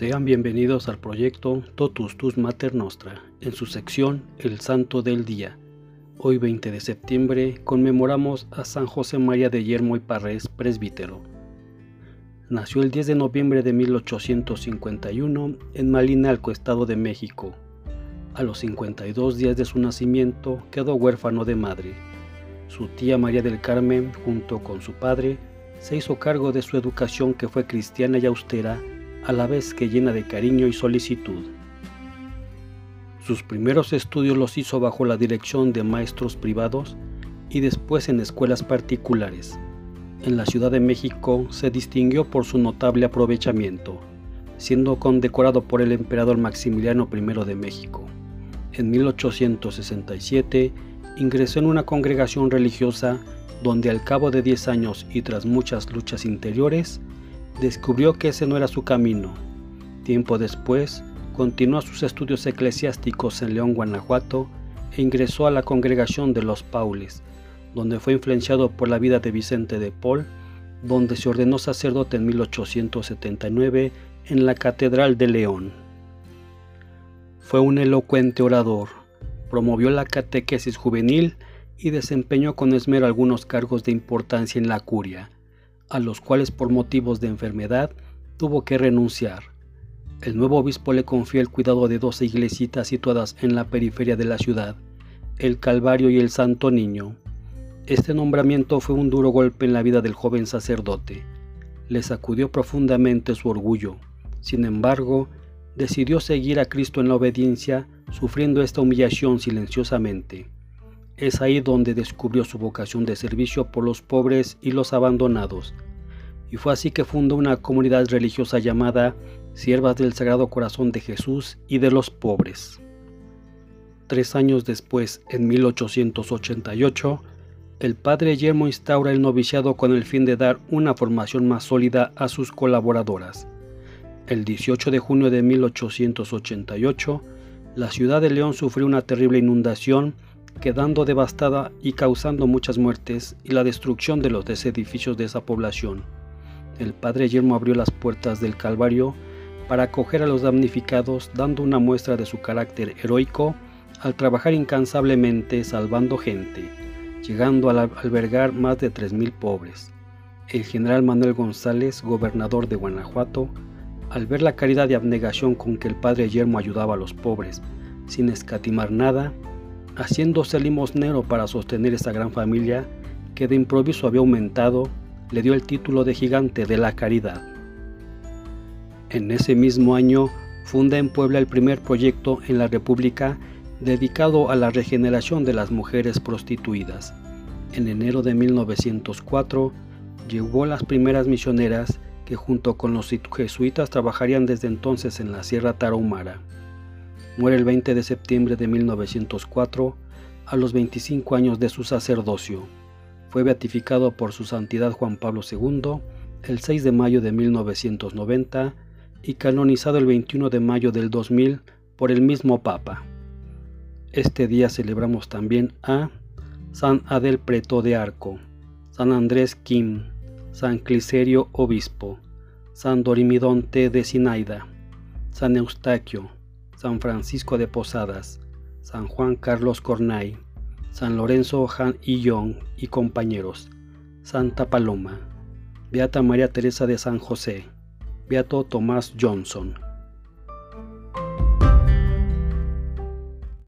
Sean bienvenidos al proyecto Totus Tus Mater Nostra, en su sección El Santo del Día. Hoy 20 de septiembre conmemoramos a San José María de Yermo y Parrés, presbítero. Nació el 10 de noviembre de 1851 en Malinalco, Estado de México. A los 52 días de su nacimiento quedó huérfano de madre. Su tía María del Carmen, junto con su padre, se hizo cargo de su educación que fue cristiana y austera a la vez que llena de cariño y solicitud. Sus primeros estudios los hizo bajo la dirección de maestros privados y después en escuelas particulares. En la Ciudad de México se distinguió por su notable aprovechamiento, siendo condecorado por el emperador Maximiliano I de México. En 1867 ingresó en una congregación religiosa donde al cabo de 10 años y tras muchas luchas interiores, descubrió que ese no era su camino. Tiempo después, continuó sus estudios eclesiásticos en León, Guanajuato, e ingresó a la congregación de los Paules, donde fue influenciado por la vida de Vicente de Paul, donde se ordenó sacerdote en 1879 en la Catedral de León. Fue un elocuente orador, promovió la catequesis juvenil y desempeñó con esmero algunos cargos de importancia en la curia a los cuales por motivos de enfermedad tuvo que renunciar. El nuevo obispo le confió el cuidado de dos iglesitas situadas en la periferia de la ciudad, el Calvario y el Santo Niño. Este nombramiento fue un duro golpe en la vida del joven sacerdote. Le sacudió profundamente su orgullo. Sin embargo, decidió seguir a Cristo en la obediencia, sufriendo esta humillación silenciosamente. Es ahí donde descubrió su vocación de servicio por los pobres y los abandonados, y fue así que fundó una comunidad religiosa llamada Siervas del Sagrado Corazón de Jesús y de los Pobres. Tres años después, en 1888, el padre Yermo instaura el noviciado con el fin de dar una formación más sólida a sus colaboradoras. El 18 de junio de 1888, la ciudad de León sufrió una terrible inundación quedando devastada y causando muchas muertes y la destrucción de los edificios de esa población. El padre Yermo abrió las puertas del Calvario para acoger a los damnificados, dando una muestra de su carácter heroico al trabajar incansablemente salvando gente, llegando a albergar más de 3.000 pobres. El general Manuel González, gobernador de Guanajuato, al ver la caridad y abnegación con que el padre Yermo ayudaba a los pobres, sin escatimar nada, haciéndose limosnero para sostener esa gran familia que de improviso había aumentado, le dio el título de gigante de la caridad. En ese mismo año funda en Puebla el primer proyecto en la República dedicado a la regeneración de las mujeres prostituidas. En enero de 1904 llevó las primeras misioneras que junto con los jesuitas trabajarían desde entonces en la Sierra Tarahumara. Muere el 20 de septiembre de 1904 a los 25 años de su sacerdocio. Fue beatificado por su santidad Juan Pablo II el 6 de mayo de 1990 y canonizado el 21 de mayo del 2000 por el mismo Papa. Este día celebramos también a San Adel Preto de Arco, San Andrés Kim, San Cliserio Obispo, San Dorimidonte de Sinaida, San Eustaquio, San Francisco de Posadas, San Juan Carlos Cornay, San Lorenzo Han Young y compañeros, Santa Paloma, Beata María Teresa de San José, Beato Tomás Johnson.